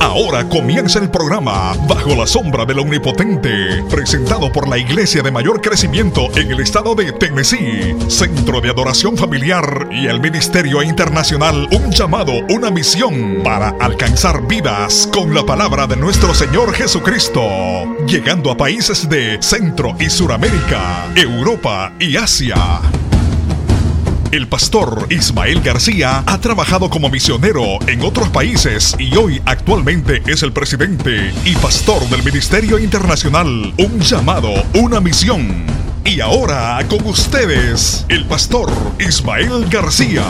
Ahora comienza el programa Bajo la sombra del Omnipotente, presentado por la iglesia de mayor crecimiento en el estado de Tennessee, Centro de Adoración Familiar y el Ministerio Internacional Un llamado, una misión para alcanzar vidas con la palabra de nuestro Señor Jesucristo, llegando a países de Centro y Suramérica, Europa y Asia. El pastor Ismael García ha trabajado como misionero en otros países y hoy actualmente es el presidente y pastor del Ministerio Internacional Un llamado, una misión. Y ahora con ustedes, el pastor Ismael García.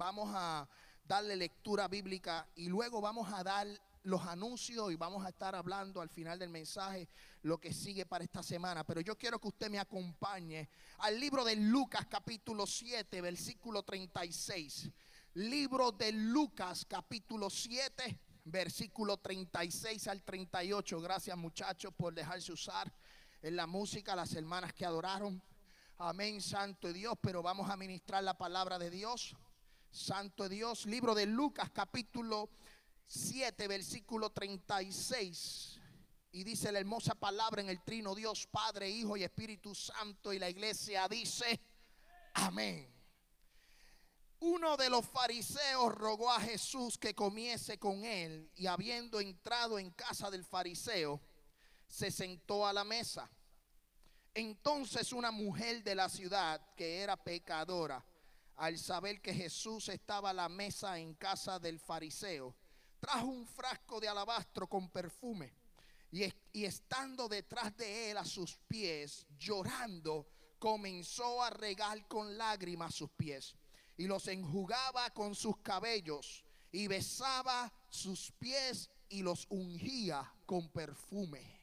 Vamos a darle lectura bíblica y luego vamos a dar los anuncios y vamos a estar hablando al final del mensaje lo que sigue para esta semana. Pero yo quiero que usted me acompañe al libro de Lucas capítulo 7, versículo 36. Libro de Lucas capítulo 7, versículo 36 al 38. Gracias muchachos por dejarse usar en la música, las hermanas que adoraron. Amén, Santo Dios. Pero vamos a ministrar la palabra de Dios. Santo Dios. Libro de Lucas, capítulo 7, versículo 36. Y dice la hermosa palabra en el trino Dios, Padre, Hijo y Espíritu Santo. Y la iglesia dice, amén. Uno de los fariseos rogó a Jesús que comiese con él y habiendo entrado en casa del fariseo, se sentó a la mesa. Entonces una mujer de la ciudad que era pecadora, al saber que Jesús estaba a la mesa en casa del fariseo, trajo un frasco de alabastro con perfume y, y estando detrás de él a sus pies, llorando, comenzó a regar con lágrimas sus pies y los enjugaba con sus cabellos y besaba sus pies y los ungía con perfume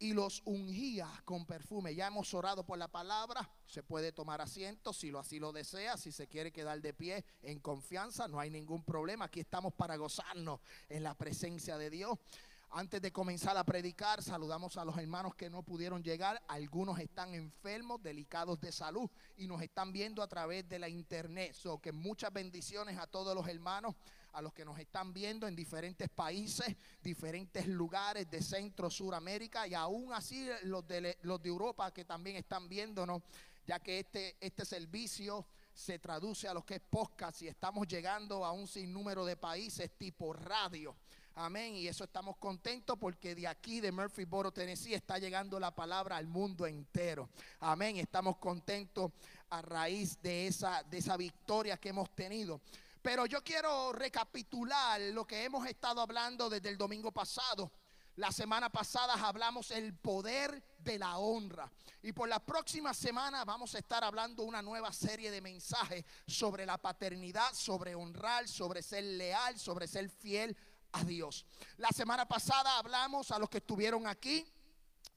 y los ungía con perfume. Ya hemos orado por la palabra. Se puede tomar asiento si lo así lo desea. Si se quiere quedar de pie en confianza, no hay ningún problema. Aquí estamos para gozarnos en la presencia de Dios. Antes de comenzar a predicar, saludamos a los hermanos que no pudieron llegar. Algunos están enfermos, delicados de salud y nos están viendo a través de la internet. So que muchas bendiciones a todos los hermanos a los que nos están viendo en diferentes países, diferentes lugares de Centro, Suramérica y aún así los de, los de Europa que también están viéndonos, ya que este, este servicio se traduce a lo que es podcast y estamos llegando a un sinnúmero de países tipo radio. Amén. Y eso estamos contentos porque de aquí, de Murphyboro, Tennessee, está llegando la palabra al mundo entero. Amén. Estamos contentos a raíz de esa, de esa victoria que hemos tenido. Pero yo quiero recapitular lo que hemos estado hablando desde el domingo pasado. La semana pasada hablamos el poder de la honra. Y por la próxima semana vamos a estar hablando una nueva serie de mensajes sobre la paternidad, sobre honrar, sobre ser leal, sobre ser fiel a Dios. La semana pasada hablamos a los que estuvieron aquí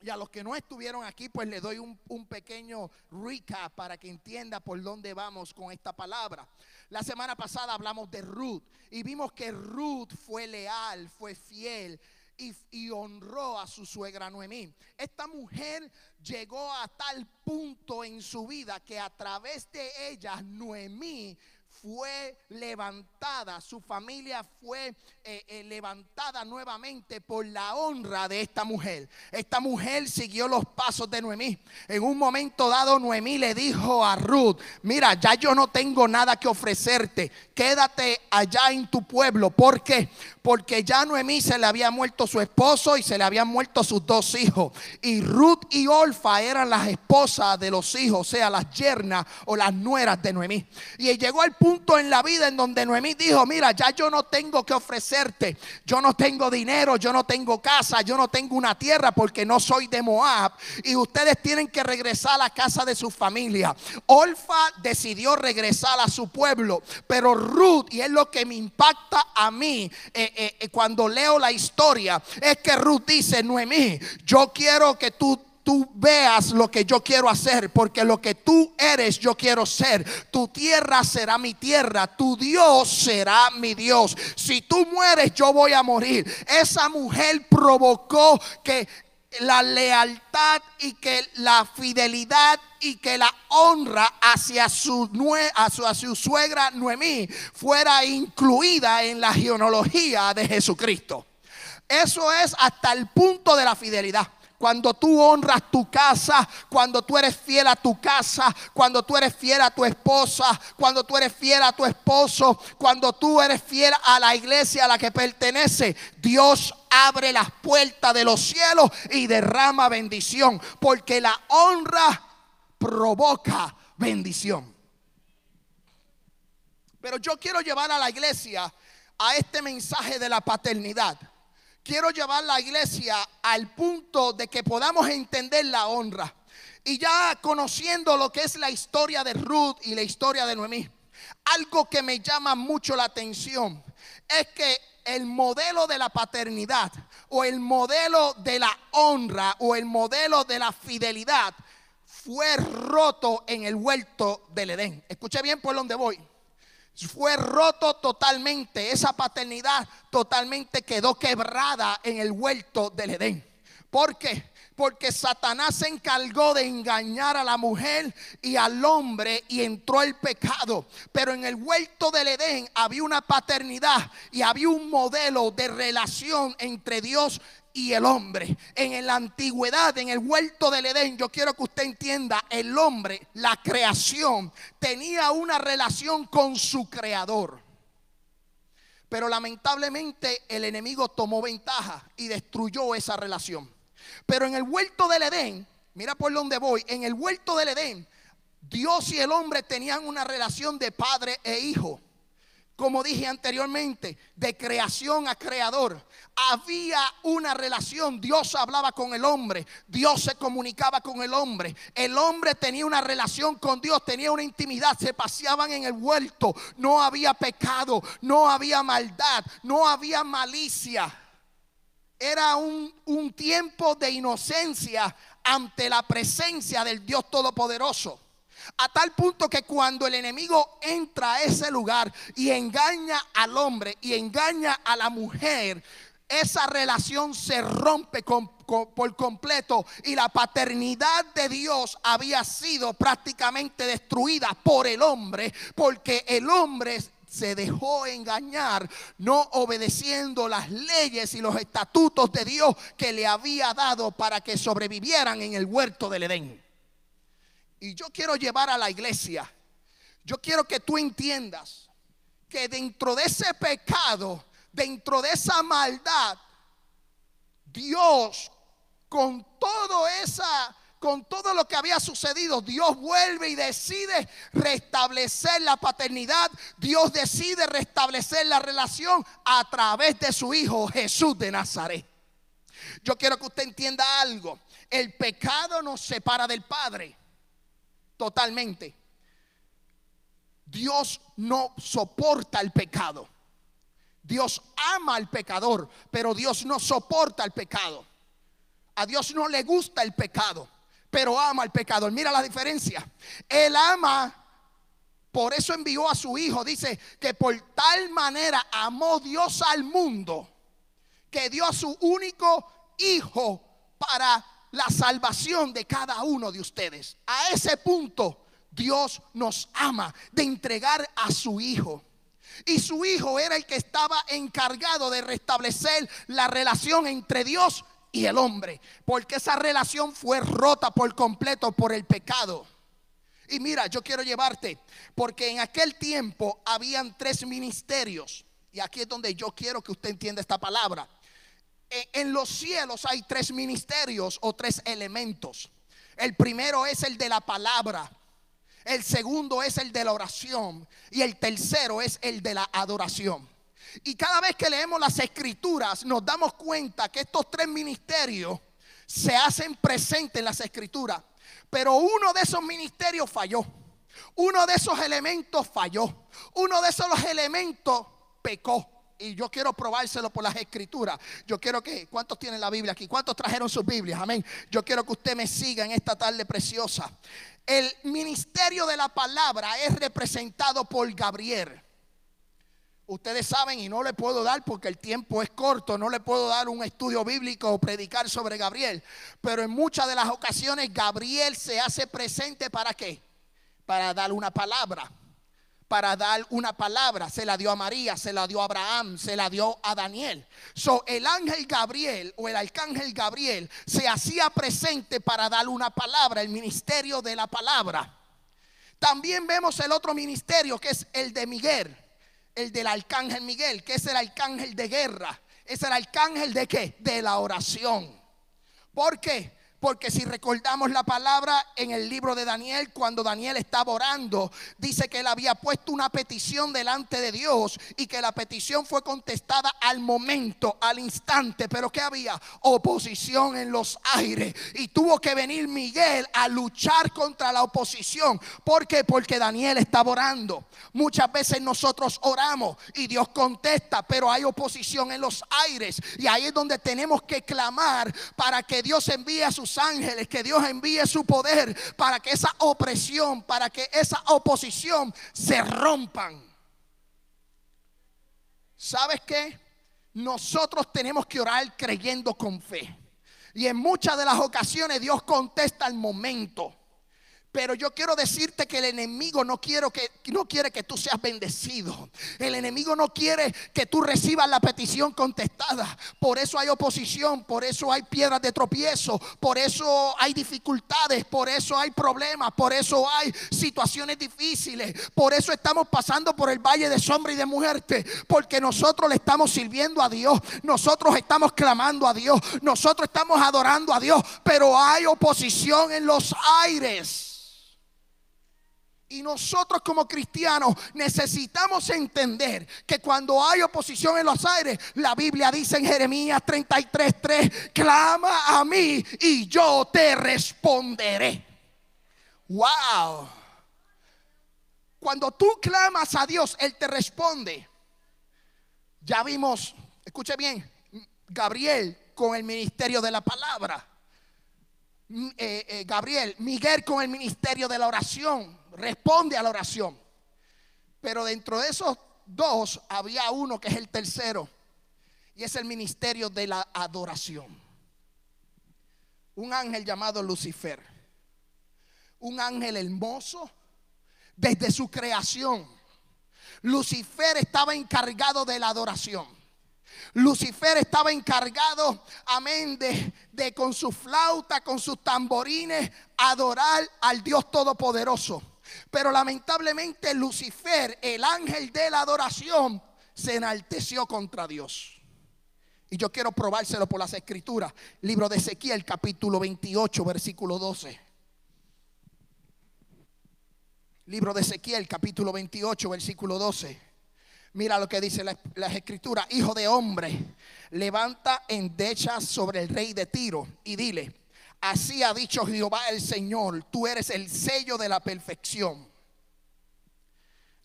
y a los que no estuvieron aquí, pues le doy un, un, pequeño recap para que entienda por dónde vamos con esta palabra. La semana pasada hablamos de Ruth y vimos que Ruth fue leal, fue fiel y, y, honró a su suegra Noemí. Esta mujer llegó a tal punto en su vida que a través de ella Noemí fue levantada, su familia fue eh, eh, levantada nuevamente por la honra de esta mujer. Esta mujer siguió los pasos de Noemí. En un momento dado, Noemí le dijo a Ruth, mira, ya yo no tengo nada que ofrecerte, quédate allá en tu pueblo. ¿Por qué? Porque ya Noemí se le había muerto su esposo y se le habían muerto sus dos hijos. Y Ruth y Olfa eran las esposas de los hijos, o sea, las yernas o las nueras de Noemí. Y llegó al punto en la vida en donde Noemí dijo, mira, ya yo no tengo que ofrecerte, yo no tengo dinero, yo no tengo casa, yo no tengo una tierra porque no soy de Moab y ustedes tienen que regresar a la casa de su familia. Olfa decidió regresar a su pueblo, pero Ruth, y es lo que me impacta a mí eh, eh, eh, cuando leo la historia, es que Ruth dice, Noemí, yo quiero que tú tú veas lo que yo quiero hacer, porque lo que tú eres yo quiero ser. Tu tierra será mi tierra, tu Dios será mi Dios. Si tú mueres, yo voy a morir. Esa mujer provocó que la lealtad y que la fidelidad y que la honra hacia su, hacia su suegra Noemí fuera incluida en la genealogía de Jesucristo. Eso es hasta el punto de la fidelidad cuando tú honras tu casa, cuando tú eres fiel a tu casa, cuando tú eres fiel a tu esposa, cuando tú eres fiel a tu esposo, cuando tú eres fiel a la iglesia a la que pertenece, Dios abre las puertas de los cielos y derrama bendición, porque la honra provoca bendición. Pero yo quiero llevar a la iglesia a este mensaje de la paternidad quiero llevar la iglesia al punto de que podamos entender la honra. Y ya conociendo lo que es la historia de Ruth y la historia de Noemí, algo que me llama mucho la atención es que el modelo de la paternidad o el modelo de la honra o el modelo de la fidelidad fue roto en el huerto del Edén. Escuche bien por donde voy fue roto totalmente. Esa paternidad totalmente quedó quebrada en el huerto del Edén. ¿Por qué? Porque Satanás se encargó de engañar a la mujer y al hombre y entró el pecado. Pero en el huerto del Edén había una paternidad y había un modelo de relación entre Dios y el hombre. En la antigüedad, en el huerto del Edén, yo quiero que usted entienda, el hombre, la creación, tenía una relación con su creador. Pero lamentablemente el enemigo tomó ventaja y destruyó esa relación. Pero en el huerto del Edén, mira por dónde voy, en el huerto del Edén, Dios y el hombre tenían una relación de padre e hijo como dije anteriormente, de creación a creador. Había una relación, Dios hablaba con el hombre, Dios se comunicaba con el hombre, el hombre tenía una relación con Dios, tenía una intimidad, se paseaban en el huerto, no había pecado, no había maldad, no había malicia. Era un, un tiempo de inocencia ante la presencia del Dios Todopoderoso. A tal punto que cuando el enemigo entra a ese lugar y engaña al hombre y engaña a la mujer, esa relación se rompe por completo y la paternidad de Dios había sido prácticamente destruida por el hombre, porque el hombre se dejó engañar, no obedeciendo las leyes y los estatutos de Dios que le había dado para que sobrevivieran en el huerto del Edén. Y yo quiero llevar a la iglesia, yo quiero que tú entiendas que dentro de ese pecado, dentro de esa maldad, Dios con todo esa con todo lo que había sucedido, Dios vuelve y decide restablecer la paternidad. Dios decide restablecer la relación a través de su Hijo Jesús de Nazaret. Yo quiero que usted entienda algo. El pecado nos separa del Padre totalmente. Dios no soporta el pecado. Dios ama al pecador, pero Dios no soporta el pecado. A Dios no le gusta el pecado, pero ama al pecador. Mira la diferencia. Él ama, por eso envió a su hijo. Dice que por tal manera amó Dios al mundo, que dio a su único hijo para la salvación de cada uno de ustedes. A ese punto Dios nos ama de entregar a su Hijo. Y su Hijo era el que estaba encargado de restablecer la relación entre Dios y el hombre. Porque esa relación fue rota por completo por el pecado. Y mira, yo quiero llevarte, porque en aquel tiempo habían tres ministerios. Y aquí es donde yo quiero que usted entienda esta palabra en los cielos hay tres ministerios o tres elementos. El primero es el de la palabra. El segundo es el de la oración. Y el tercero es el de la adoración. Y cada vez que leemos las escrituras nos damos cuenta que estos tres ministerios se hacen presentes en las escrituras. Pero uno de esos ministerios falló. Uno de esos elementos falló. Uno de esos elementos pecó. Y yo quiero probárselo por las escrituras. Yo quiero que, ¿cuántos tienen la Biblia aquí? ¿Cuántos trajeron sus Biblias? Amén. Yo quiero que usted me siga en esta tarde preciosa. El ministerio de la palabra es representado por Gabriel. Ustedes saben y no le puedo dar porque el tiempo es corto, no le puedo dar un estudio bíblico o predicar sobre Gabriel, pero en muchas de las ocasiones Gabriel se hace presente para qué? Para dar una palabra, para dar una palabra, se la dio a María, se la dio a Abraham, se la dio a Daniel. So, el ángel Gabriel o el arcángel Gabriel se hacía presente para dar una palabra, el ministerio de la palabra. También vemos el otro ministerio que es el de Miguel el del arcángel Miguel, que es el arcángel de guerra. Es el arcángel de qué? De la oración. ¿Por qué? Porque si recordamos la palabra en el libro de Daniel, cuando Daniel estaba orando, dice que él había puesto una petición delante de Dios y que la petición fue contestada al momento, al instante. Pero que había oposición en los aires y tuvo que venir Miguel a luchar contra la oposición. ¿Por qué? Porque Daniel estaba orando. Muchas veces nosotros oramos y Dios contesta, pero hay oposición en los aires y ahí es donde tenemos que clamar para que Dios envíe a sus ángeles, que Dios envíe su poder para que esa opresión, para que esa oposición se rompan. ¿Sabes qué? Nosotros tenemos que orar creyendo con fe. Y en muchas de las ocasiones Dios contesta al momento. Pero yo quiero decirte que el enemigo no, quiere que tú seas bendecido. El enemigo no quiere que tú recibas la petición contestada. Por eso hay oposición, por eso hay piedras de tropiezo, por eso hay dificultades, por eso hay problemas, por eso hay situaciones difíciles. Por eso estamos pasando por el valle de sombra y de muerte. Porque nosotros le estamos sirviendo a Dios. Nosotros estamos clamando a Dios. Nosotros estamos adorando a Dios. Pero hay oposición en los aires. Y nosotros como cristianos necesitamos entender que cuando hay oposición en los aires, la Biblia dice en Jeremías 33:3, clama a mí y yo te responderé. Wow. Cuando tú clamas a Dios, Él te responde. Ya vimos, escuche bien, Gabriel con el ministerio de la palabra. Eh, eh, Gabriel, Miguel con el ministerio de la oración responde a la oración. Pero dentro de esos dos había uno que es el tercero. Y es el ministerio de la adoración. Un ángel llamado Lucifer. Un ángel hermoso desde su creación. Lucifer estaba encargado de la adoración. Lucifer estaba encargado, amén, de, de, con su flauta, con sus tamborines, adorar al Dios Todopoderoso. Pero lamentablemente Lucifer, el ángel de la adoración, se enalteció contra Dios. Y yo quiero probárselo por las escrituras. Libro de Ezequiel, capítulo 28, versículo 12. Libro de Ezequiel, capítulo 28, versículo 12. Mira lo que dice las escrituras. Hijo de hombre, levanta endechas sobre el rey de Tiro y dile Así ha dicho Jehová el Señor, tú eres el sello de la perfección.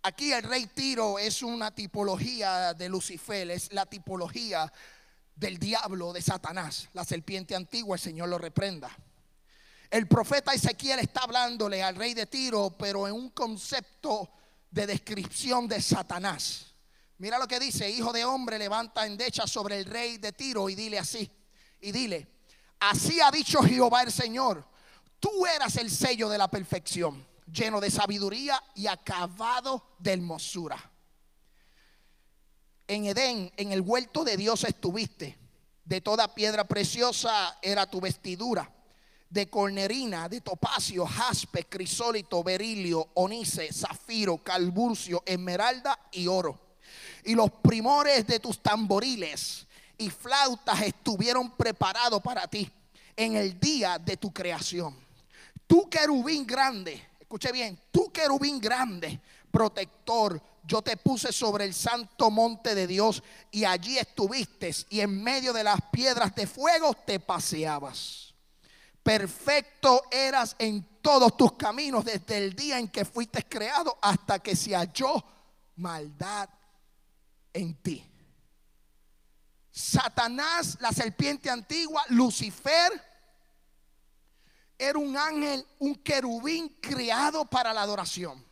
Aquí el rey Tiro es una tipología de Lucifer, es la tipología del diablo, de Satanás, la serpiente antigua, el Señor lo reprenda. El profeta Ezequiel está hablándole al rey de Tiro, pero en un concepto de descripción de Satanás. Mira lo que dice, hijo de hombre, levanta endecha sobre el rey de Tiro y dile así, y dile, Así ha dicho Jehová el Señor. Tú eras el sello de la perfección, lleno de sabiduría y acabado de hermosura. En Edén, en el huerto de Dios estuviste. De toda piedra preciosa era tu vestidura. De cornerina, de topacio, jaspe, crisólito, berilio, onice, zafiro, calburcio, esmeralda y oro. Y los primores de tus tamboriles y flautas estuvieron preparados para ti en el día de tu creación. Tu querubín grande, escuche bien, tú querubín grande, protector, yo te puse sobre el santo monte de Dios y allí estuviste y en medio de las piedras de fuego te paseabas. Perfecto eras en todos tus caminos desde el día en que fuiste creado hasta que se halló maldad en ti. Satanás, la serpiente antigua, Lucifer, era un ángel, un querubín creado para la adoración.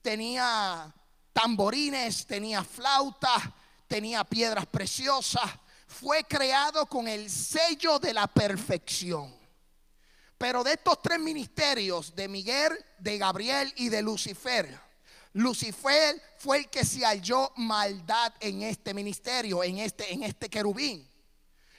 Tenía tamborines, tenía flauta, tenía piedras preciosas. Fue creado con el sello de la perfección. Pero de estos tres ministerios, de Miguel, de Gabriel y de Lucifer, Lucifer fue el que se halló maldad en este ministerio, en este, en este querubín.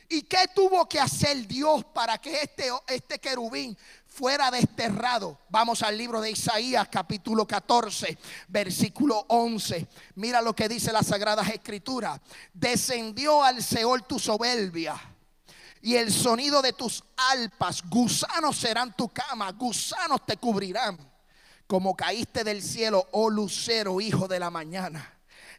¿Y qué tuvo que hacer Dios para que este, este querubín fuera desterrado? Vamos al libro de Isaías capítulo 14, versículo 11. Mira lo que dice las Sagradas Escrituras. Descendió al Seol tu soberbia y el sonido de tus alpas, gusanos serán tu cama, gusanos te cubrirán. Como caíste del cielo, oh lucero, hijo de la mañana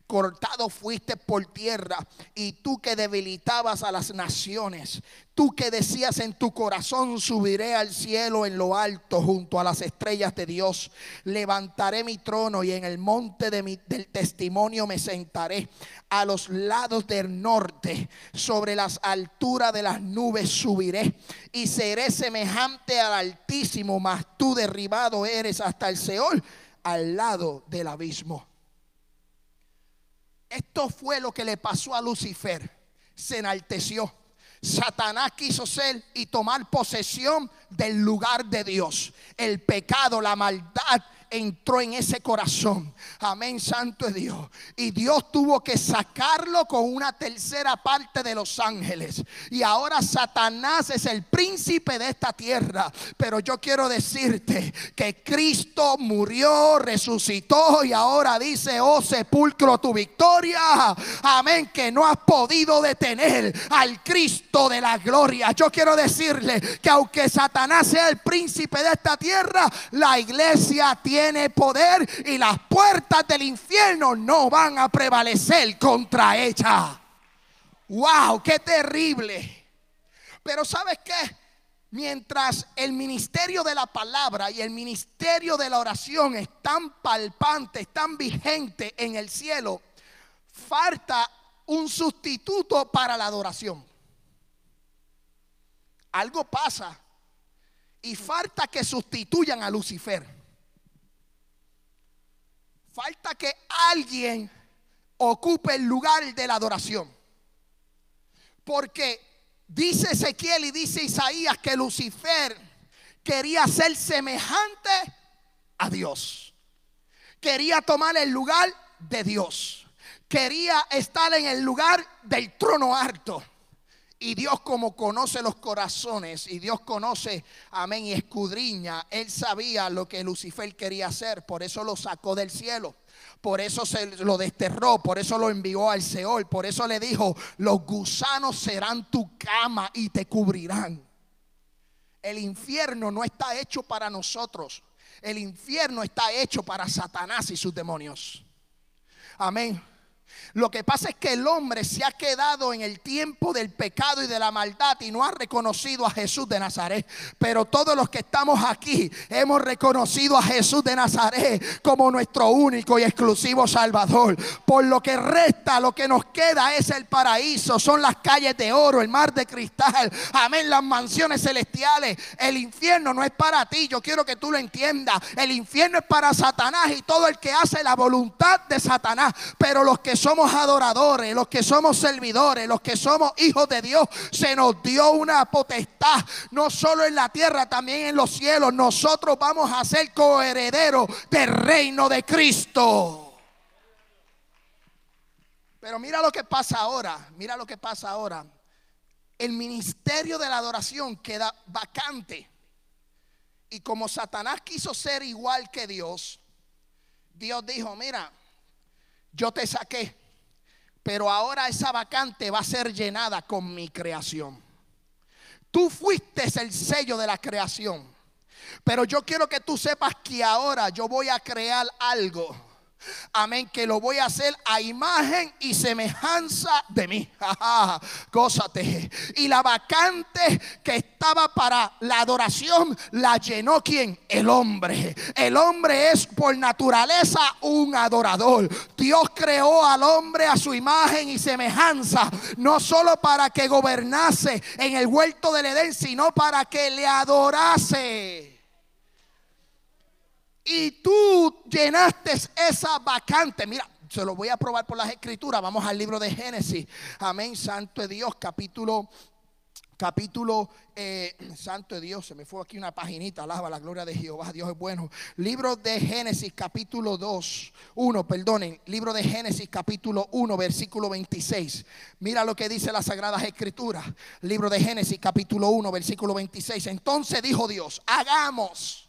cortado fuiste por tierra y tú que debilitabas a las naciones, tú que decías en tu corazón subiré al cielo en lo alto junto a las estrellas de Dios, levantaré mi trono y en el monte del testimonio me sentaré a los lados del norte, sobre las alturas de las nubes subiré y seré semejante al altísimo, mas tú derribado eres hasta el Seol al lado del abismo. Esto fue lo que le pasó a Lucifer. Se enalteció. Satanás quiso ser y tomar posesión del lugar de Dios. El pecado, la maldad entró en ese corazón. Amén, santo es Dios. Y Dios tuvo que sacarlo con una tercera parte de los ángeles. Y ahora Satanás es el príncipe de esta tierra. Pero yo quiero decirte que Cristo murió, resucitó y ahora dice, oh sepulcro, tu victoria. Amén, que no has podido detener al Cristo de la gloria. Yo quiero decirle que aunque Satanás sea el príncipe de esta tierra, la iglesia tiene tiene poder y las puertas del infierno no van a prevalecer contra ella. ¡Wow! ¡Qué terrible! Pero ¿sabes qué? Mientras el ministerio de la palabra y el ministerio de la oración están palpantes, están vigentes en el cielo, falta un sustituto para la adoración. Algo pasa y falta que sustituyan a Lucifer. Falta que alguien ocupe el lugar de la adoración. Porque dice Ezequiel y dice Isaías que Lucifer quería ser semejante a Dios. Quería tomar el lugar de Dios. Quería estar en el lugar del trono alto. Y Dios como conoce los corazones y Dios conoce, amén, y escudriña, Él sabía lo que Lucifer quería hacer, por eso lo sacó del cielo. Por eso se lo desterró, por eso lo envió al Seol, por eso le dijo, los gusanos serán tu cama y te cubrirán. El infierno no está hecho para nosotros, el infierno está hecho para Satanás y sus demonios. Amén. Lo que pasa es que el hombre se ha quedado en el tiempo del pecado y de la maldad y no ha reconocido a Jesús de Nazaret. Pero todos los que estamos aquí hemos reconocido a Jesús de Nazaret como nuestro único y exclusivo Salvador. Por lo que resta, lo que nos queda es el paraíso, son las calles de oro, el mar de cristal, amén, las mansiones celestiales. El infierno no es para ti, yo quiero que tú lo entiendas. El infierno es para Satanás y todo el que hace la voluntad de Satanás. Pero los que somos adoradores, los que somos servidores, los que somos hijos de Dios, se nos dio una potestad, no solo en la tierra, también en los cielos. Nosotros vamos a ser coherederos del reino de Cristo. Pero mira lo que pasa ahora, mira lo que pasa ahora. El ministerio de la adoración queda vacante. Y como Satanás quiso ser igual que Dios, Dios dijo, mira, yo te saqué, pero ahora esa vacante va a ser llenada con mi creación. Tú fuiste el sello de la creación. Pero yo quiero que tú sepas que ahora yo voy a crear algo Amén, que lo voy a hacer a imagen y semejanza de mí. Gózate. Y la vacante que estaba para la adoración la llenó quien? El hombre. El hombre es por naturaleza un adorador. Dios creó al hombre a su imagen y semejanza, no solo para que gobernase en el huerto del Edén, sino para que le adorase y tú llenaste esa vacante. Mira, se lo voy a probar por las escrituras. Vamos al libro de Génesis. Amén, Santo de Dios, capítulo capítulo eh, Santo de Dios, se me fue aquí una paginita, alaba la gloria de Jehová, Dios es bueno. Libro de Génesis capítulo 2, 1, perdonen, libro de Génesis capítulo 1, versículo 26. Mira lo que dice las Sagradas Escrituras. Libro de Génesis capítulo 1, versículo 26. Entonces dijo Dios, hagamos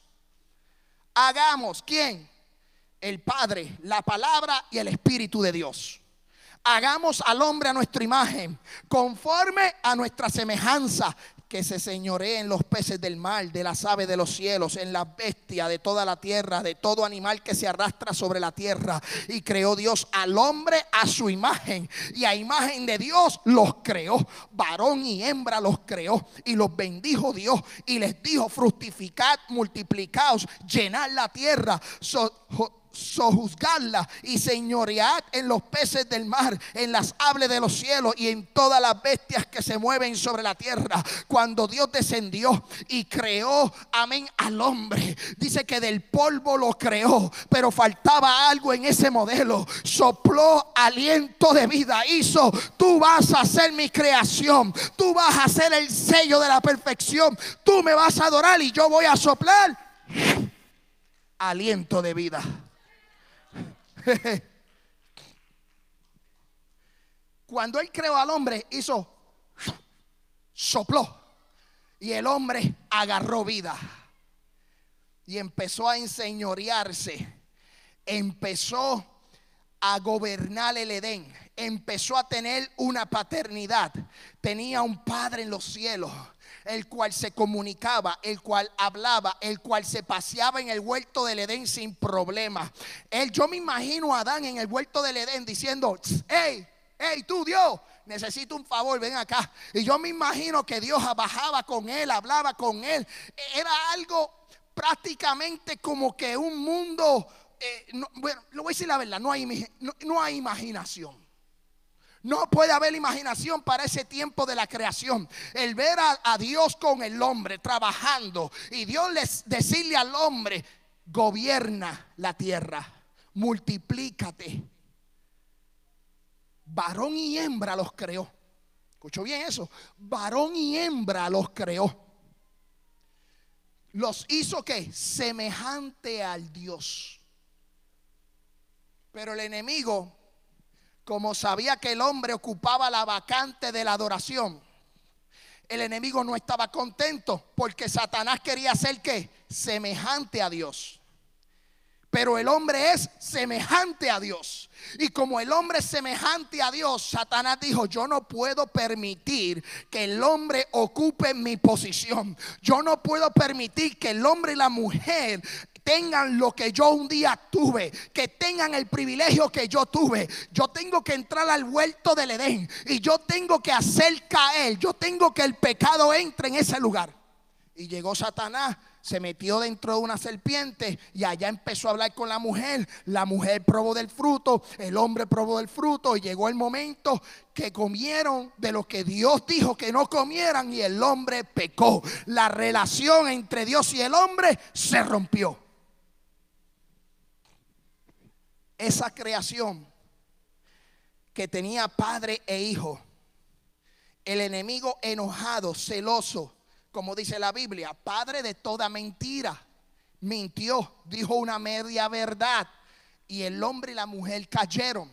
hagamos, ¿quién? El Padre, la palabra y el Espíritu de Dios. Hagamos al hombre a nuestra imagen, conforme a nuestra semejanza, que se señoree en los peces del mar, de las aves de los cielos, en las bestias de toda la tierra, de todo animal que se arrastra sobre la tierra. Y creó Dios al hombre a su imagen. Y a imagen de Dios los creó. Varón y hembra los creó. Y los bendijo Dios. Y les dijo, fructificad, multiplicaos, llenad la tierra sojuzgarla y señorear en los peces del mar, en las aves de los cielos y en todas las bestias que se mueven sobre la tierra. Cuando Dios descendió y creó, amén, al hombre, dice que del polvo lo creó, pero faltaba algo en ese modelo. Sopló aliento de vida, hizo, tú vas a ser mi creación, tú vas a ser el sello de la perfección, tú me vas a adorar y yo voy a soplar aliento de vida. Cuando él creó al hombre, hizo, sopló. Y el hombre agarró vida. Y empezó a enseñorearse. Empezó a gobernar el Edén. Empezó a tener una paternidad. Tenía un padre en los cielos el cual se comunicaba, el cual hablaba, el cual se paseaba en el huerto del Edén sin problema. Él, yo me imagino a Adán en el huerto del Edén diciendo, hey, hey, tú Dios, necesito un favor, ven acá. Y yo me imagino que Dios bajaba con él, hablaba con él. Era algo prácticamente como que un mundo, eh, bueno, lo voy a decir la verdad, no hay, no hay imaginación. No puede haber imaginación para ese tiempo de la creación. El ver a, Dios con el hombre trabajando y Dios les decirle al hombre, gobierna la tierra, multiplícate. Varón y hembra los creó. ¿Escuchó bien eso? Varón y hembra los creó. Los hizo que semejante al Dios. Pero el enemigo como sabía que el hombre ocupaba la vacante de la adoración, el enemigo no estaba contento porque Satanás quería ser que semejante a Dios. Pero el hombre es semejante a Dios. Y como el hombre es semejante a Dios, Satanás dijo, yo no puedo permitir que el hombre ocupe mi posición. Yo no puedo permitir que el hombre y la mujer tengan lo que yo un día tuve, que tengan el privilegio que yo tuve. Yo tengo que entrar al huerto del Edén y yo tengo que hacer caer, yo tengo que el pecado entre en ese lugar. Y llegó Satanás, se metió dentro de una serpiente y allá empezó a hablar con la mujer. La mujer probó del fruto, el hombre probó del fruto y llegó el momento que comieron de lo que Dios dijo que no comieran y el hombre pecó. La relación entre Dios y el hombre se rompió. Esa creación que tenía padre e hijo, el enemigo enojado, celoso, como dice la Biblia, padre de toda mentira, mintió, dijo una media verdad y el hombre y la mujer cayeron.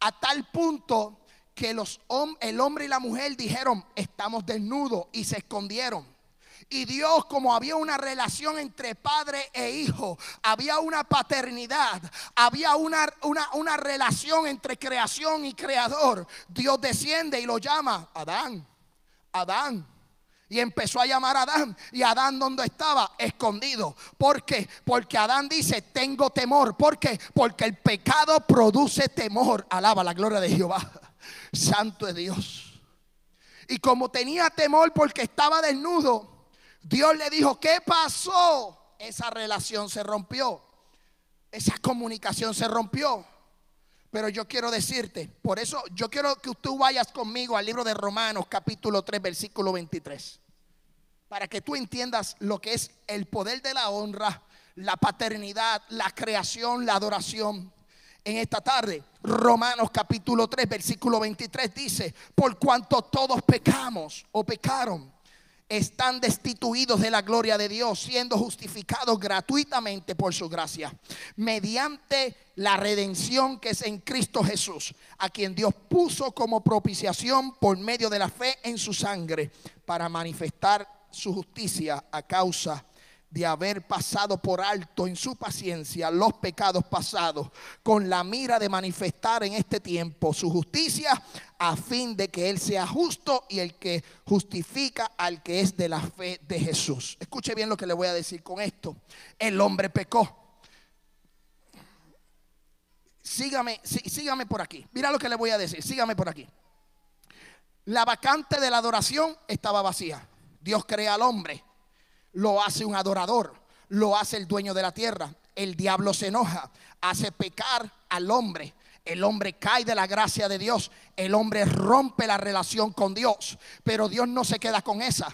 A tal punto que los, el hombre y la mujer dijeron, estamos desnudos y se escondieron. Y Dios, como había una relación entre padre e hijo, había una paternidad, había una, una, relación entre creación y creador. Dios desciende y lo llama, Adán, Adán. Y empezó a llamar a Adán. Y Adán donde estaba, escondido. ¿Por qué? Porque Adán dice, tengo temor. ¿Por qué? Porque el pecado produce temor. Alaba la gloria de Jehová. Santo es Dios. Y como tenía temor porque estaba desnudo, Dios le dijo, ¿qué pasó? Esa relación se rompió. Esa comunicación se rompió. Pero yo quiero decirte, por eso yo quiero que tú vayas conmigo al libro de Romanos capítulo 3 versículo 23. Para que tú entiendas lo que es el poder de la honra, la paternidad, la creación, la adoración. En esta tarde, Romanos capítulo 3 versículo 23 dice, por cuanto todos pecamos o pecaron están destituidos de la gloria de Dios, siendo justificados gratuitamente por su gracia, mediante la redención que es en Cristo Jesús, a quien Dios puso como propiciación por medio de la fe en su sangre, para manifestar su justicia a causa de haber pasado por alto en su paciencia los pecados pasados, con la mira de manifestar en este tiempo su justicia, a fin de que Él sea justo y el que justifica al que es de la fe de Jesús. Escuche bien lo que le voy a decir con esto. El hombre pecó. Sígame, sígame por aquí. Mira lo que le voy a decir. Sígame por aquí. La vacante de la adoración estaba vacía. Dios crea al hombre lo hace un adorador, lo hace el dueño de la tierra. El diablo se enoja, hace pecar al hombre. El hombre cae de la gracia de Dios. El hombre rompe la relación con Dios. Pero Dios no se queda con esa.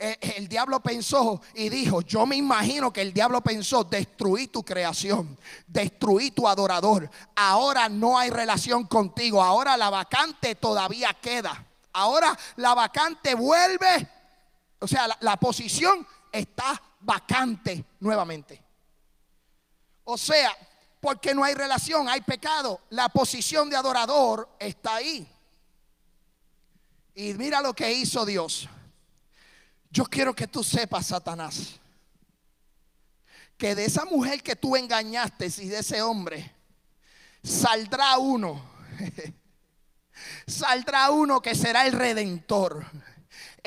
Eh, el diablo pensó y dijo, yo me imagino que el diablo pensó, destruí tu creación, destruí tu adorador. Ahora no hay relación contigo. Ahora la vacante todavía queda. Ahora la vacante vuelve. O sea, la posición está vacante nuevamente. O sea, porque no hay relación, hay pecado. La posición de adorador está ahí. Y mira lo que hizo Dios. Yo quiero que tú sepas, Satanás, que de esa mujer que tú engañaste y de ese hombre, saldrá uno. saldrá uno que será el redentor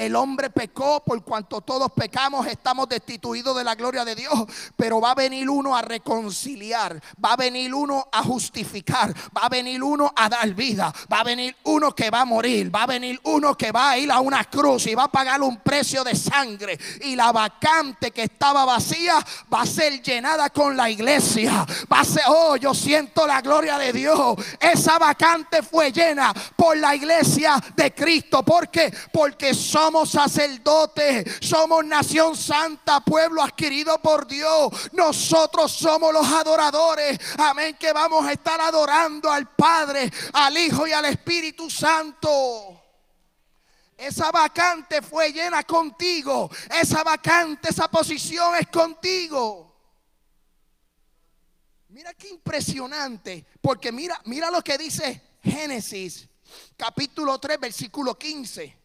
el hombre pecó por cuanto todos pecamos, estamos destituidos de la gloria de Dios. Pero va a venir uno a reconciliar, va a venir uno a justificar, va a venir uno a dar vida, va a venir uno que va a morir, va a venir uno que va a ir a una cruz y va a pagar un precio de sangre. Y la vacante que estaba vacía va a ser llenada con la iglesia. Va a ser, oh, yo siento la gloria de Dios. Esa vacante fue llena por la iglesia de Cristo. ¿Por qué? Porque son somos sacerdotes, somos nación santa, pueblo adquirido por Dios. Nosotros somos los adoradores. Amén, que vamos a estar adorando al Padre, al Hijo y al Espíritu Santo. Esa vacante fue llena contigo. Esa vacante, esa posición es contigo. Mira qué impresionante, porque mira, mira lo que dice Génesis capítulo 3 versículo 15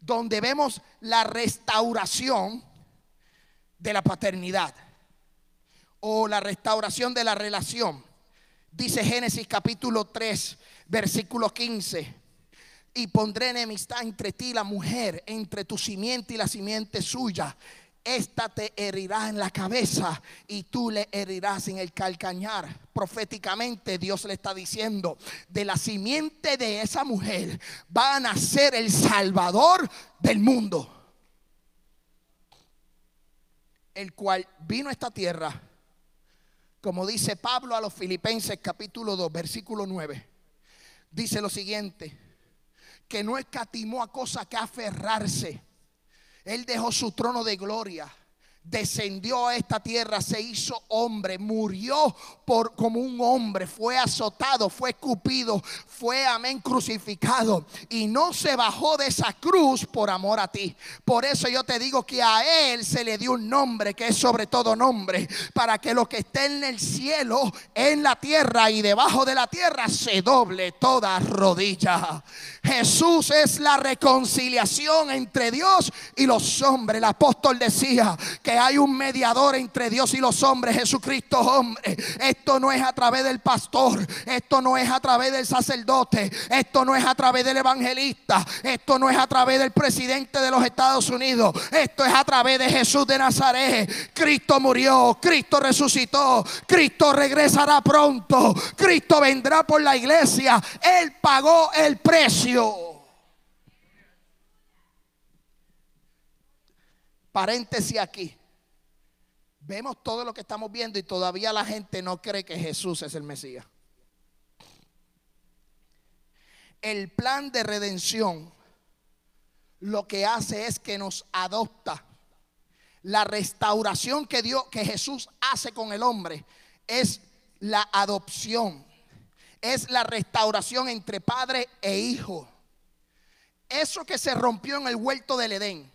donde vemos la restauración de la paternidad o la restauración de la relación. Dice Génesis capítulo 3, versículo 15. Y pondré enemistad entre ti y la mujer, entre tu simiente y la simiente suya esta te herirá en la cabeza y tú le herirás en el calcañar. Proféticamente Dios le está diciendo, de la simiente de esa mujer va a nacer el Salvador del mundo. El cual vino a esta tierra, como dice Pablo a los Filipenses capítulo 2, versículo 9. Dice lo siguiente, que no escatimó a cosa que aferrarse él dejó su trono de gloria descendió a esta tierra, se hizo hombre, murió por como un hombre, fue azotado, fue escupido, fue amén crucificado y no se bajó de esa cruz por amor a ti. Por eso yo te digo que a él se le dio un nombre que es sobre todo nombre, para que lo que esté en el cielo, en la tierra y debajo de la tierra se doble toda rodilla. Jesús es la reconciliación entre Dios y los hombres. El apóstol decía que hay un mediador entre Dios y los hombres, Jesucristo hombre. Esto no es a través del pastor, esto no es a través del sacerdote, esto no es a través del evangelista, esto no es a través del presidente de los Estados Unidos, esto es a través de Jesús de Nazaret. Cristo murió, Cristo resucitó, Cristo regresará pronto, Cristo vendrá por la iglesia, Él pagó el precio. Paréntesis aquí. Vemos todo lo que estamos viendo y todavía la gente no cree que Jesús es el Mesías. El plan de redención lo que hace es que nos adopta. La restauración que Dios, que Jesús hace con el hombre es la adopción. Es la restauración entre padre e hijo. Eso que se rompió en el huerto del Edén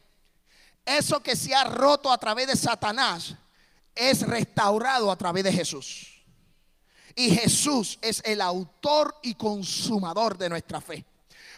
eso que se ha roto a través de Satanás es restaurado a través de Jesús. Y Jesús es el autor y consumador de nuestra fe.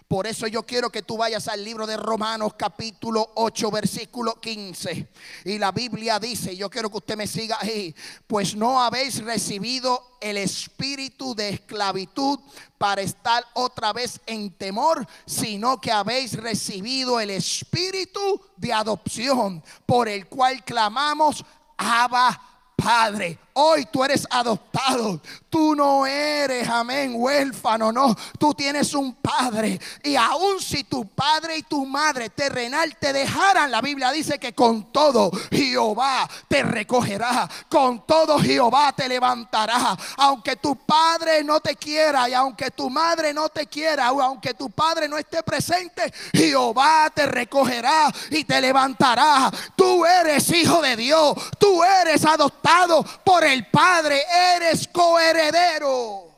Por eso yo quiero que tú vayas al libro de Romanos capítulo 8 versículo 15. Y la Biblia dice, yo quiero que usted me siga ahí, pues no habéis recibido el espíritu de esclavitud para estar otra vez en temor, sino que habéis recibido el espíritu de adopción por el cual clamamos, Abba Padre. Hoy tú eres adoptado. Tú no eres, amén, huérfano, no. Tú tienes un padre. Y aun si tu padre y tu madre terrenal te dejaran, la Biblia dice que con todo Jehová te recogerá. Con todo Jehová te levantará. Aunque tu padre no te quiera y aunque tu madre no te quiera aunque tu padre no esté presente, Jehová te recogerá y te levantará. Tú eres hijo de Dios. Tú eres adoptado por el Padre, eres coheredero.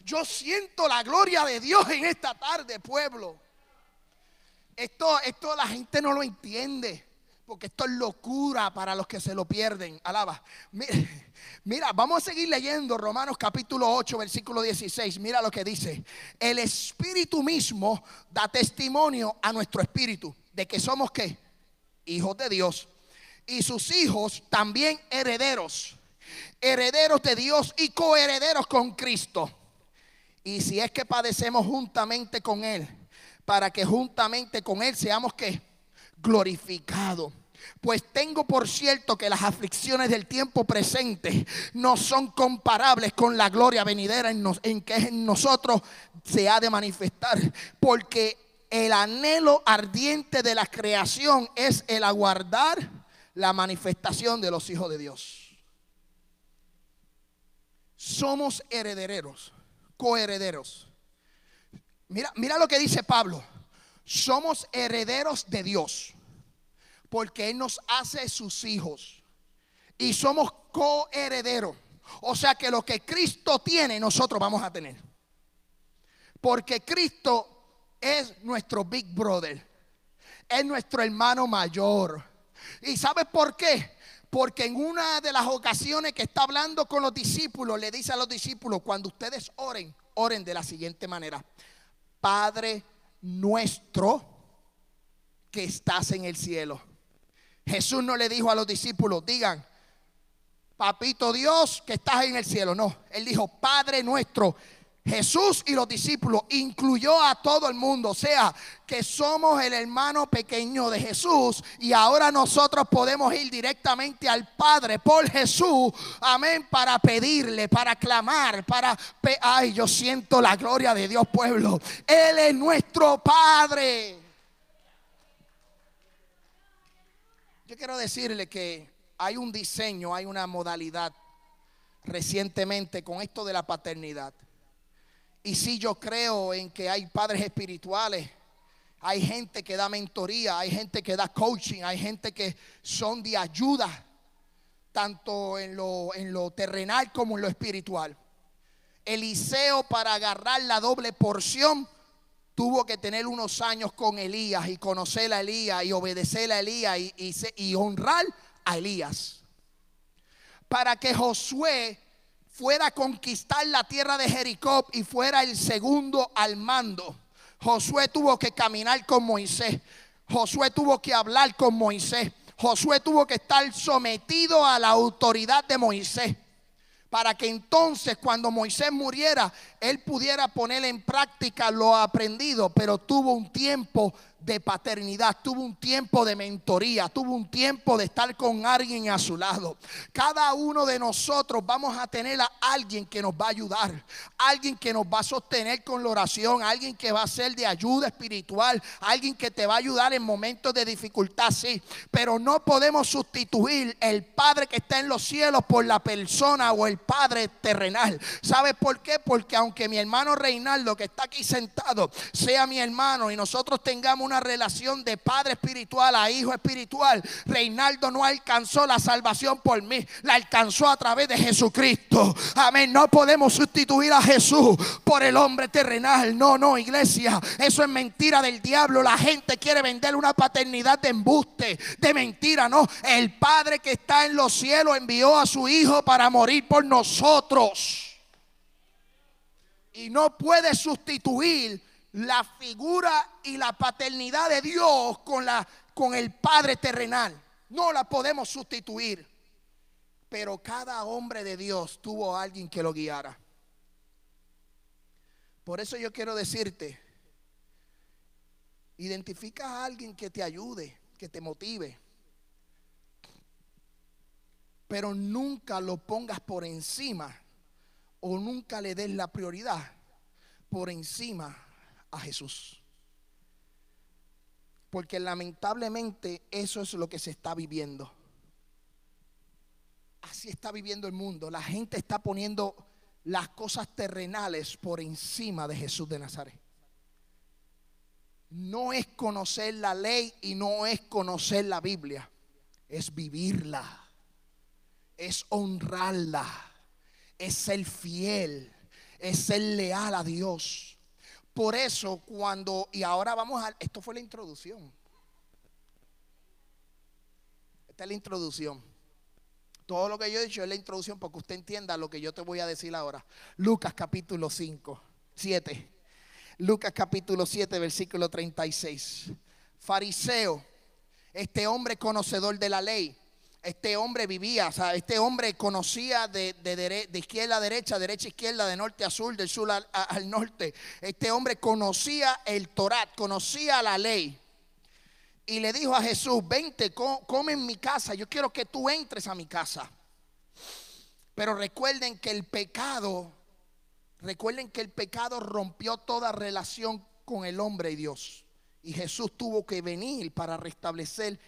Yo siento la gloria de Dios en esta tarde, pueblo. Esto, esto la gente no lo entiende. Porque esto es locura para los que se lo pierden. Alaba. Mira, vamos a seguir leyendo Romanos capítulo 8, versículo 16. Mira lo que dice. El Espíritu mismo da testimonio a nuestro espíritu de que somos qué? Hijos de Dios. Y sus hijos también herederos herederos de Dios y coherederos con Cristo. Y si es que padecemos juntamente con Él, para que juntamente con Él seamos que glorificados. Pues tengo por cierto que las aflicciones del tiempo presente no son comparables con la gloria venidera en, en que en nosotros se ha de manifestar. Porque el anhelo ardiente de la creación es el aguardar la manifestación de los hijos de Dios somos herederos, coherederos. Mira, mira lo que dice Pablo. Somos herederos de Dios, porque Él nos hace sus hijos. Y somos coherederos. O sea que lo que Cristo tiene, nosotros vamos a tener. Porque Cristo es nuestro big brother. Es nuestro hermano mayor. ¿Y sabes por qué? Porque en una de las ocasiones que está hablando con los discípulos, le dice a los discípulos, cuando ustedes oren, oren de la siguiente manera. Padre nuestro que estás en el cielo. Jesús no le dijo a los discípulos, digan, papito Dios que estás en el cielo. No, él dijo, Padre nuestro Jesús y los discípulos incluyó a todo el mundo, o sea, que somos el hermano pequeño de Jesús y ahora nosotros podemos ir directamente al Padre por Jesús, amén, para pedirle, para clamar, para... Ay, yo siento la gloria de Dios pueblo. Él es nuestro Padre. Yo quiero decirle que hay un diseño, hay una modalidad recientemente con esto de la paternidad y si yo creo en que hay padres espirituales, hay gente que da mentoría, hay gente que da coaching, hay gente que son de ayuda, tanto en lo, en lo terrenal como en lo espiritual. Eliseo para agarrar la doble porción tuvo que tener unos años con Elías y conocer a Elías y obedecer a Elías y, y honrar a Elías. Para que Josué fuera a conquistar la tierra de Jericó y fuera el segundo al mando. Josué tuvo que caminar con Moisés. Josué tuvo que hablar con Moisés. Josué tuvo que estar sometido a la autoridad de Moisés para que entonces cuando Moisés muriera, él pudiera poner en práctica lo aprendido, pero tuvo un tiempo de paternidad, tuvo un tiempo de mentoría, tuvo un tiempo de estar con alguien a su lado. Cada uno de nosotros vamos a tener a alguien que nos va a ayudar, alguien que nos va a sostener con la oración, alguien que va a ser de ayuda espiritual, alguien que te va a ayudar en momentos de dificultad, sí, pero no podemos sustituir el Padre que está en los cielos por la persona o el Padre terrenal. ¿Sabes por qué? Porque aunque mi hermano Reinaldo que está aquí sentado sea mi hermano y nosotros tengamos una relación de padre espiritual a hijo espiritual. Reinaldo no alcanzó la salvación por mí, la alcanzó a través de Jesucristo. Amén. No podemos sustituir a Jesús por el hombre terrenal. No, no, iglesia. Eso es mentira del diablo. La gente quiere vender una paternidad de embuste, de mentira. No, el Padre que está en los cielos envió a su Hijo para morir por nosotros. Y no puede sustituir la figura y la paternidad de Dios con, la, con el Padre terrenal. No la podemos sustituir. Pero cada hombre de Dios tuvo a alguien que lo guiara. Por eso yo quiero decirte, identifica a alguien que te ayude, que te motive. Pero nunca lo pongas por encima o nunca le des la prioridad por encima a Jesús. Porque lamentablemente eso es lo que se está viviendo. Así está viviendo el mundo. La gente está poniendo las cosas terrenales por encima de Jesús de Nazaret. No es conocer la ley y no es conocer la Biblia. Es vivirla. Es honrarla. Es ser fiel. Es ser leal a Dios. Por eso cuando, y ahora vamos a, esto fue la introducción. Esta es la introducción. Todo lo que yo he dicho es la introducción para que usted entienda lo que yo te voy a decir ahora. Lucas capítulo 5, 7. Lucas capítulo 7, versículo 36. Fariseo, este hombre conocedor de la ley este hombre vivía, o sea, este hombre conocía de, izquierda a derecha, derecha a izquierda, de norte a sur, del sur al, norte. Este hombre conocía el Torat, conocía la ley. Y le dijo a Jesús, vente, come en mi casa, yo quiero que tú entres a mi casa. Pero recuerden que el pecado, recuerden que el pecado rompió toda relación con el hombre y Dios. Y Jesús tuvo que venir para restablecer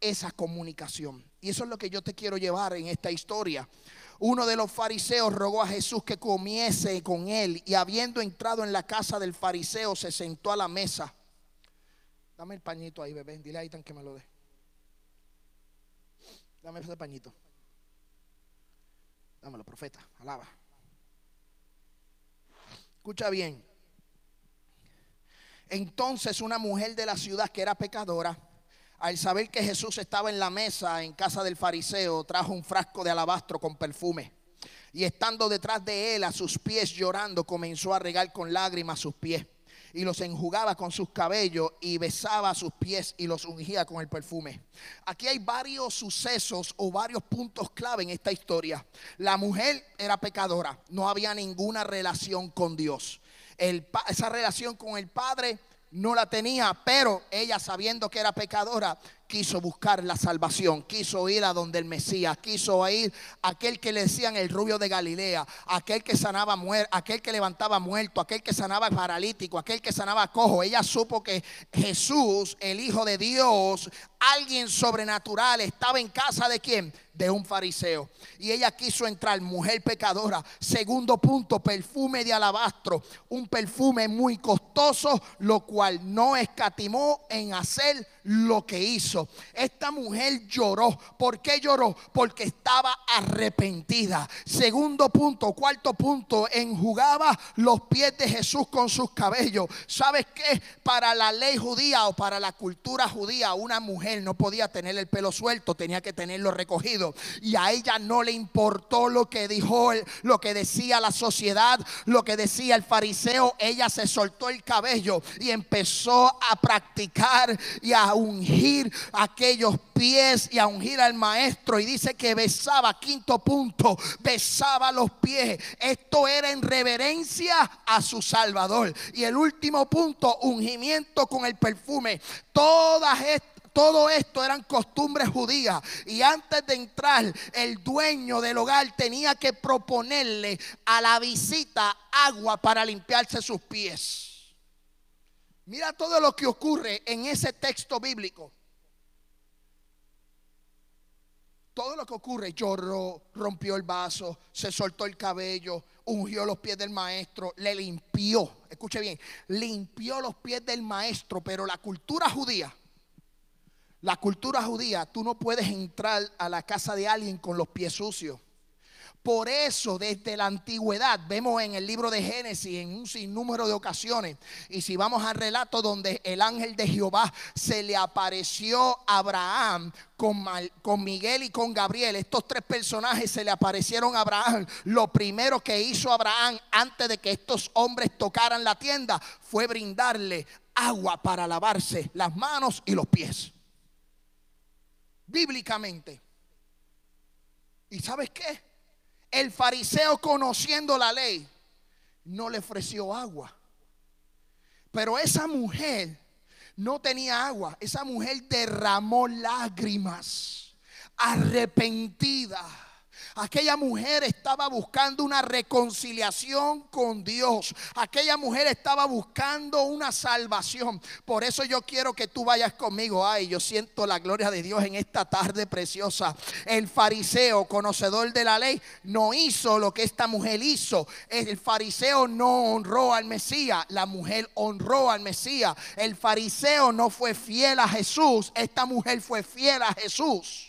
esa comunicación. Y eso es lo que yo te quiero llevar en esta historia. Uno de los fariseos rogó a Jesús que comiese con él y habiendo entrado en la casa del fariseo se sentó a la mesa. Dame el pañito ahí, bebé. Dile ahí tan que me lo dé. Dame ese pañito. Dámelo, profeta. Alaba. Escucha bien. Entonces una mujer de la ciudad que era pecadora al saber que Jesús estaba en la mesa en casa del fariseo, trajo un frasco de alabastro con perfume. Y estando detrás de él a sus pies llorando, comenzó a regar con lágrimas sus pies. Y los enjugaba con sus cabellos y besaba sus pies y los ungía con el perfume. Aquí hay varios sucesos o varios puntos clave en esta historia. La mujer era pecadora, no había ninguna relación con Dios. esa relación con el Padre no la tenía, pero ella sabiendo que era pecadora, quiso buscar la salvación, quiso ir a donde el Mesías, quiso ir a aquel que le decían el rubio de Galilea, aquel que sanaba muerto, aquel que levantaba muerto, aquel que sanaba paralítico, aquel que sanaba cojo. Ella supo que Jesús, el Hijo de Dios, alguien sobrenatural, estaba en casa de quién? De un fariseo. Y ella quiso entrar, mujer pecadora. Segundo punto, perfume de alabastro. Un perfume muy costoso, lo cual no escatimó en hacer lo que hizo. Esta mujer lloró. ¿Por qué lloró? Porque estaba arrepentida. Segundo punto, cuarto punto, enjugaba los pies de Jesús con sus cabellos. ¿Sabes qué? Para la ley judía o para la cultura judía, una mujer no podía tener el pelo suelto, tenía que tenerlo recogido. Y a ella no le importó lo que dijo, lo que decía la sociedad, lo que decía el fariseo. Ella se soltó el cabello y empezó a practicar y a ungir aquellos pies y a ungir al maestro. Y dice que besaba, quinto punto, besaba los pies. Esto era en reverencia a su Salvador. Y el último punto, ungimiento con el perfume. Todas estas todo esto eran costumbres judías. Y antes de entrar, el dueño del hogar tenía que proponerle a la visita agua para limpiarse sus pies. Mira todo lo que ocurre en ese texto bíblico. Todo lo que ocurre, lloró, rompió el vaso, se soltó el cabello, ungió los pies del maestro, le limpió, escuche bien, limpió los pies del maestro, pero la cultura judía la cultura judía, tú no puedes entrar a la casa de alguien con los pies sucios. Por eso desde la antigüedad vemos en el libro de Génesis en un sinnúmero de ocasiones. Y si vamos al relato donde el ángel de Jehová se le apareció a Abraham con, con, Miguel y con Gabriel, estos tres personajes se le aparecieron a Abraham. Lo primero que hizo Abraham antes de que estos hombres tocaran la tienda fue brindarle agua para lavarse las manos y los pies bíblicamente. ¿Y sabes qué? El fariseo conociendo la ley no le ofreció agua. Pero esa mujer no tenía agua. Esa mujer derramó lágrimas, arrepentida Aquella mujer estaba buscando una reconciliación con Dios. Aquella mujer estaba buscando una salvación. Por eso yo quiero que tú vayas conmigo. Ay, yo siento la gloria de Dios en esta tarde preciosa. El fariseo, conocedor de la ley, no hizo lo que esta mujer hizo. El fariseo no honró al Mesías. La mujer honró al Mesías. El fariseo no fue fiel a Jesús. Esta mujer fue fiel a Jesús.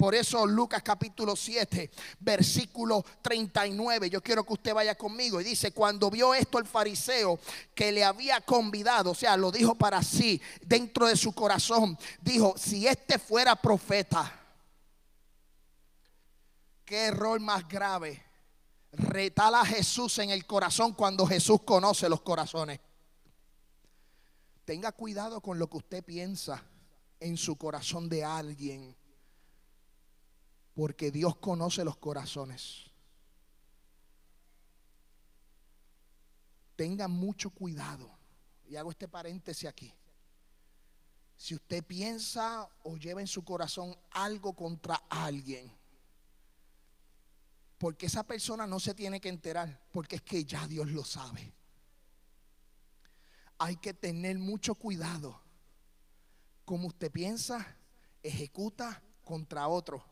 Por eso Lucas capítulo 7, versículo 39, yo quiero que usted vaya conmigo y dice, cuando vio esto el fariseo que le había convidado, o sea, lo dijo para sí, dentro de su corazón, dijo, si este fuera profeta, qué error más grave, retal a Jesús en el corazón cuando Jesús conoce los corazones. Tenga cuidado con lo que usted piensa en su corazón de alguien porque Dios conoce los corazones. Tenga mucho cuidado. Y hago este paréntesis aquí. Si usted piensa o lleva en su corazón algo contra alguien, porque esa persona no se tiene que enterar, porque es que ya Dios lo sabe. Hay que tener mucho cuidado como usted piensa, ejecuta contra otro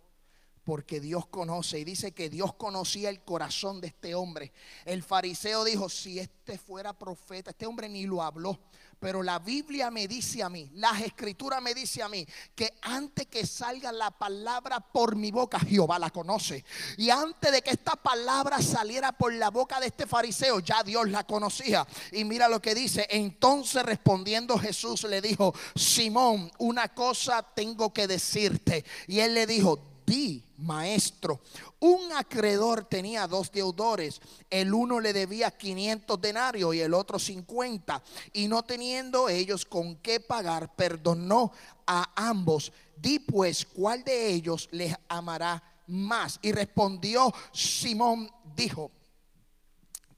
porque Dios conoce. Y dice que Dios conocía el corazón de este hombre. El fariseo dijo, si este fuera profeta, este hombre ni lo habló. Pero la Biblia me dice a mí, las escrituras me dice a mí, que antes que salga la palabra por mi boca, Jehová la conoce. Y antes de que esta palabra saliera por la boca de este fariseo, ya Dios la conocía. Y mira lo que dice. Entonces respondiendo Jesús le dijo, Simón, una cosa tengo que decirte. Y él le dijo, di, maestro. Un acreedor tenía dos deudores. El uno le debía 500 denarios y el otro 50. Y no teniendo ellos con qué pagar, perdonó a ambos. Di pues, ¿cuál de ellos les amará más? Y respondió Simón, dijo,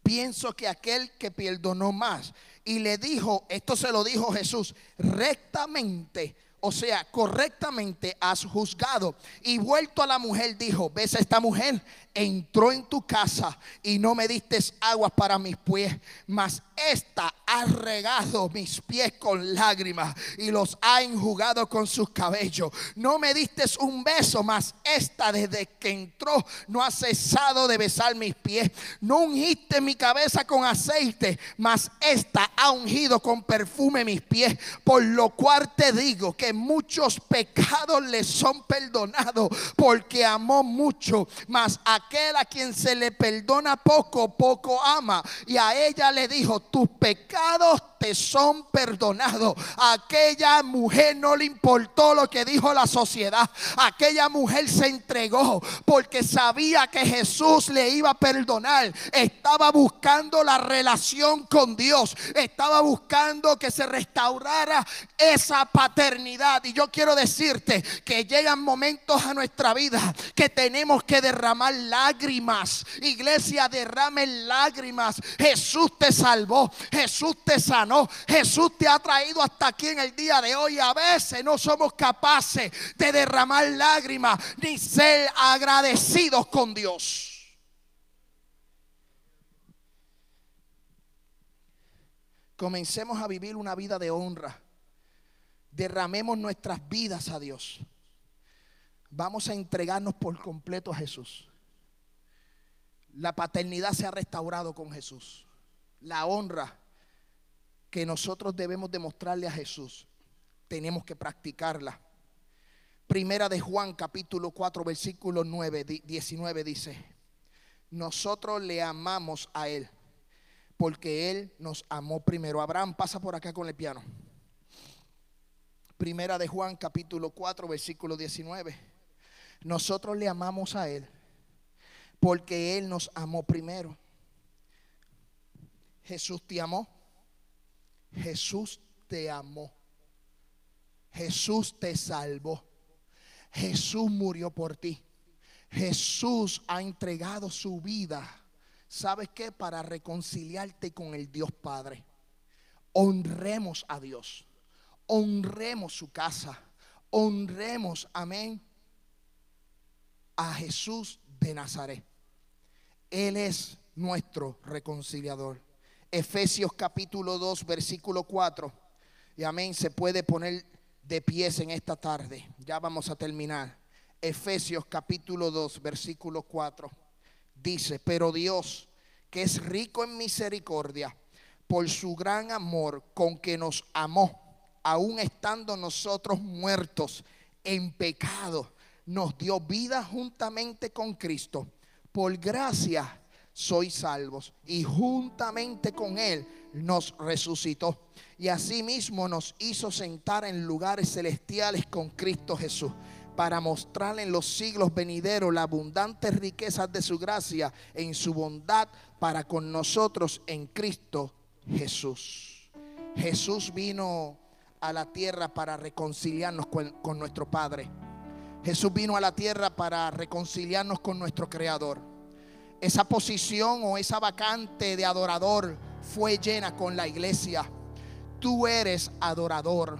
pienso que aquel que perdonó más. Y le dijo, esto se lo dijo Jesús, rectamente o sea, correctamente has juzgado. Y vuelto a la mujer, dijo, ¿ves a esta mujer? Entró en tu casa y no me diste aguas para mis pies, mas esta ha regado mis pies con lágrimas y los ha enjugado con sus cabellos. No me diste un beso, mas esta desde que entró no ha cesado de besar mis pies. No ungiste mi cabeza con aceite, mas esta ha ungido con perfume mis pies. Por lo cual te digo que muchos pecados le son perdonados porque amó mucho, mas a aquel a quien se le perdona poco, poco ama. Y a ella le dijo, tus pecados te son perdonados. Aquella mujer no le importó lo que dijo la sociedad. Aquella mujer se entregó porque sabía que Jesús le iba a perdonar. Estaba buscando la relación con Dios. Estaba buscando que se restaurara esa paternidad. Y yo quiero decirte que llegan momentos a nuestra vida que tenemos que derramar lágrimas. Iglesia, derramen lágrimas. Jesús te salvó. Jesús te sanó. Jesús te ha traído hasta aquí en el día de hoy. A veces no somos capaces de derramar lágrimas ni ser agradecidos con Dios. Comencemos a vivir una vida de honra. Derramemos nuestras vidas a Dios. Vamos a entregarnos por completo a Jesús. La paternidad se ha restaurado con Jesús. La honra que nosotros debemos demostrarle a Jesús, tenemos que practicarla. Primera de Juan capítulo 4 versículo 9, 19 dice, nosotros le amamos a Él porque Él nos amó primero. Abraham pasa por acá con el piano. Primera de Juan capítulo 4 versículo 19. Nosotros le amamos a Él porque Él nos amó primero. Jesús te amó. Jesús te amó. Jesús te salvó. Jesús murió por ti. Jesús ha entregado su vida ¿sabes qué? Para reconciliarte con el Dios Padre. Honremos a Dios. Honremos su casa. Honremos, amén, a Jesús de Nazaret. Él es nuestro reconciliador. Efesios capítulo 2, versículo 4. Y amén, se puede poner de pies en esta tarde. Ya vamos a terminar. Efesios capítulo 2, versículo 4 dice, pero Dios, que es rico en misericordia, por su gran amor con que nos amó, aun estando nosotros muertos en pecado, nos dio vida juntamente con Cristo. Por gracia sois salvos y juntamente con Él nos resucitó. Y asimismo nos hizo sentar en lugares celestiales con Cristo Jesús para mostrarle en los siglos venideros la abundante riqueza de su gracia en su bondad para con nosotros en Cristo Jesús. Jesús vino a la tierra para reconciliarnos con, con nuestro Padre. Jesús vino a la tierra para reconciliarnos con nuestro Creador. Esa posición o esa vacante de adorador fue llena con la iglesia. Tú eres adorador.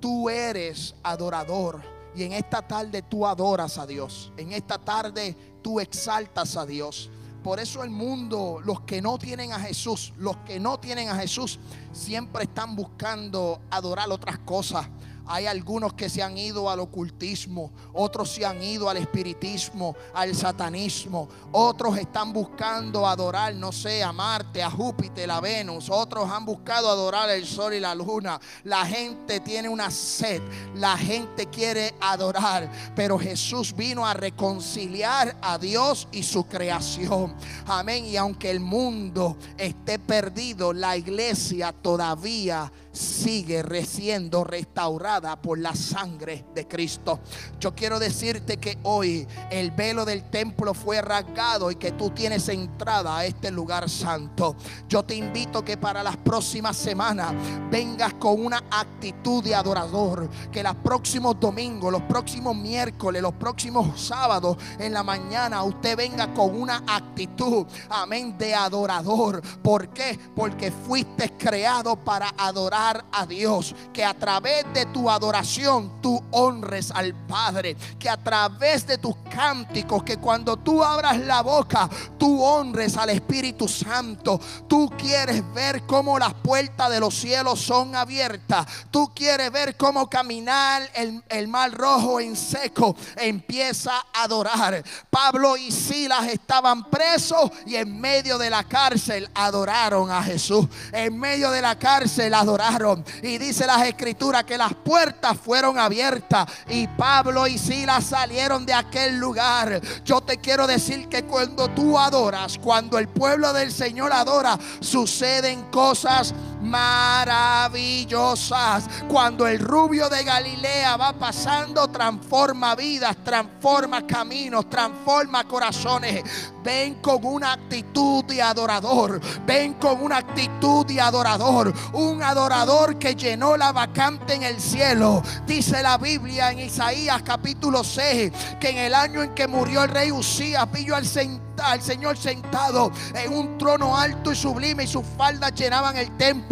Tú eres adorador y en esta tarde tú adoras a Dios. En esta tarde tú exaltas a Dios. Por eso el mundo, los que no tienen a Jesús, los que no tienen a Jesús, siempre están buscando adorar otras cosas hay algunos que se han ido al ocultismo, otros se han ido al espiritismo, al satanismo, otros están buscando adorar, no sé, a Marte, a Júpiter, a Venus, otros han buscado adorar el sol y la luna. La gente tiene una sed, la gente quiere adorar, pero Jesús vino a reconciliar a Dios y su creación. Amén. Y aunque el mundo esté perdido, la iglesia todavía sigue siendo restaurada por la sangre de Cristo. Yo quiero decirte que hoy el velo del templo fue rasgado y que tú tienes entrada a este lugar santo. Yo te invito que para las próximas semanas vengas con una actitud de adorador. Que los próximos domingos, los próximos miércoles, los próximos sábados en la mañana usted venga con una actitud, amén, de adorador. ¿Por qué? Porque fuiste creado para adorar a Dios. Que a través de tu adoración tú honres al Padre. Que a través de tus cánticos, que cuando tú abras la boca, tú honres al Espíritu Santo. Tú quieres ver cómo las puertas de los cielos son abiertas. Tú quieres ver cómo caminar el, el mar rojo en seco. Empieza a adorar. Pablo y Silas estaban presos y en medio de la cárcel adoraron a Jesús. En medio de la cárcel adoraron y dice las escrituras que las puertas fueron abiertas y Pablo y Silas salieron de aquel lugar. Yo te quiero decir que cuando tú adoras, cuando el pueblo del Señor adora, suceden cosas maravillosas. Cuando el rubio de Galilea va pasando, transforma vidas, transforma caminos, transforma corazones. Ven con una actitud de adorador. Ven con una actitud de adorador. Un adorador que llenó la vacante en el cielo. Dice la Biblia en Isaías capítulo 6 que en el año en que murió el rey Usías, pillo al Señor al Señor sentado en un trono alto y sublime y sus faldas llenaban el templo.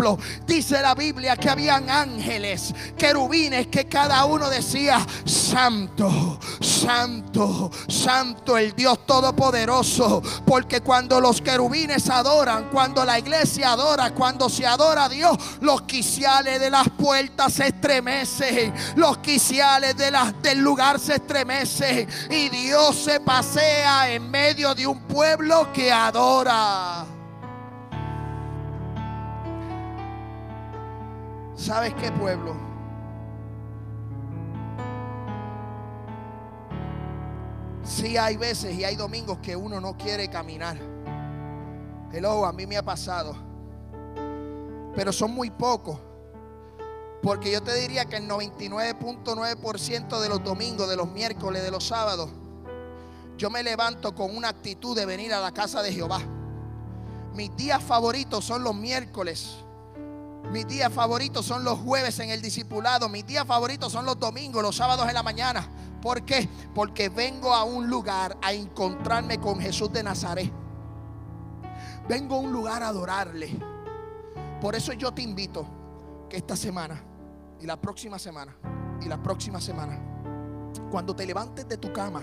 Dice la Biblia que habían ángeles, querubines, que cada uno decía, santo, santo, santo el Dios Todopoderoso. Porque cuando los querubines adoran, cuando la iglesia adora, cuando se adora a Dios, los quiciales de las puertas se estremecen, los quiciales del lugar se estremecen y Dios se pasea en medio de un pueblo que adora. ¿Sabes qué pueblo? Sí hay veces y hay domingos que uno no quiere caminar. Hello, a mí me ha pasado. Pero son muy pocos. Porque yo te diría que el 99.9% de los domingos, de los miércoles, de los sábados, yo me levanto con una actitud de venir a la casa de Jehová. Mis días favoritos son los miércoles. Mis días favoritos son los jueves en el discipulado. Mis días favoritos son los domingos, los sábados en la mañana. ¿Por qué? Porque vengo a un lugar a encontrarme con Jesús de Nazaret. Vengo a un lugar a adorarle. Por eso yo te invito que esta semana y la próxima semana y la próxima semana, cuando te levantes de tu cama,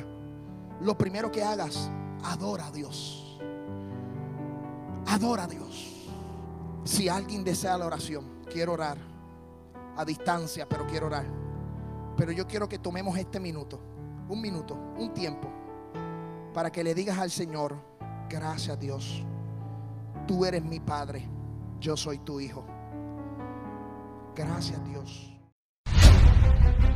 lo primero que hagas, adora a Dios. Adora a Dios. Si alguien desea la oración, quiero orar a distancia, pero quiero orar. Pero yo quiero que tomemos este minuto, un minuto, un tiempo, para que le digas al Señor, gracias Dios, tú eres mi Padre, yo soy tu Hijo. Gracias Dios.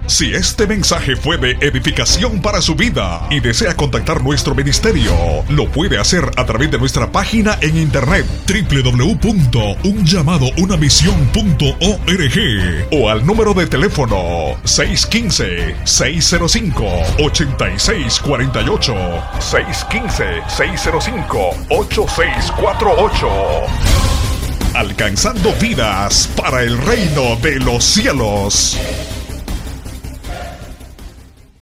Si este mensaje fue de edificación para su vida y desea contactar nuestro ministerio, lo puede hacer a través de nuestra página en internet www.unllamadounamisión.org o al número de teléfono 615-605-8648 615-605-8648 Alcanzando vidas para el reino de los cielos.